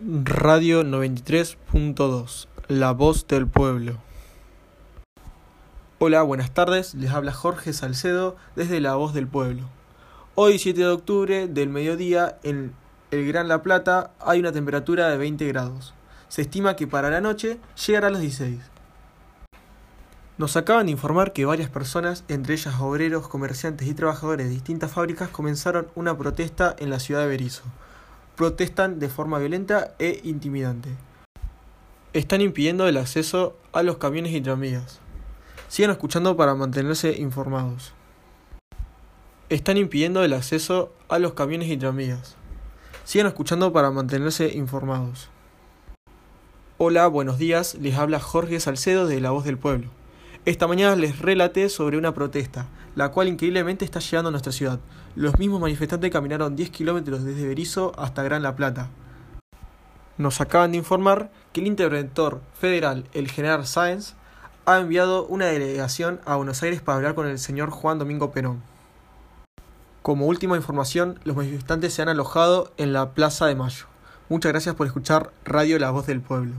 Radio 93.2, La Voz del Pueblo. Hola, buenas tardes, les habla Jorge Salcedo desde La Voz del Pueblo. Hoy 7 de octubre del mediodía en el Gran La Plata hay una temperatura de 20 grados. Se estima que para la noche llegará a los 16. Nos acaban de informar que varias personas, entre ellas obreros, comerciantes y trabajadores de distintas fábricas, comenzaron una protesta en la ciudad de Berizo protestan de forma violenta e intimidante. Están impidiendo el acceso a los camiones y tranvías. Sigan escuchando para mantenerse informados. Están impidiendo el acceso a los camiones y tranvías. Sigan escuchando para mantenerse informados. Hola, buenos días. Les habla Jorge Salcedo de La Voz del Pueblo. Esta mañana les relaté sobre una protesta, la cual increíblemente está llegando a nuestra ciudad. Los mismos manifestantes caminaron 10 kilómetros desde Berizo hasta Gran La Plata. Nos acaban de informar que el interventor federal, el general Sáenz, ha enviado una delegación a Buenos Aires para hablar con el señor Juan Domingo Perón. Como última información, los manifestantes se han alojado en la Plaza de Mayo. Muchas gracias por escuchar Radio La Voz del Pueblo.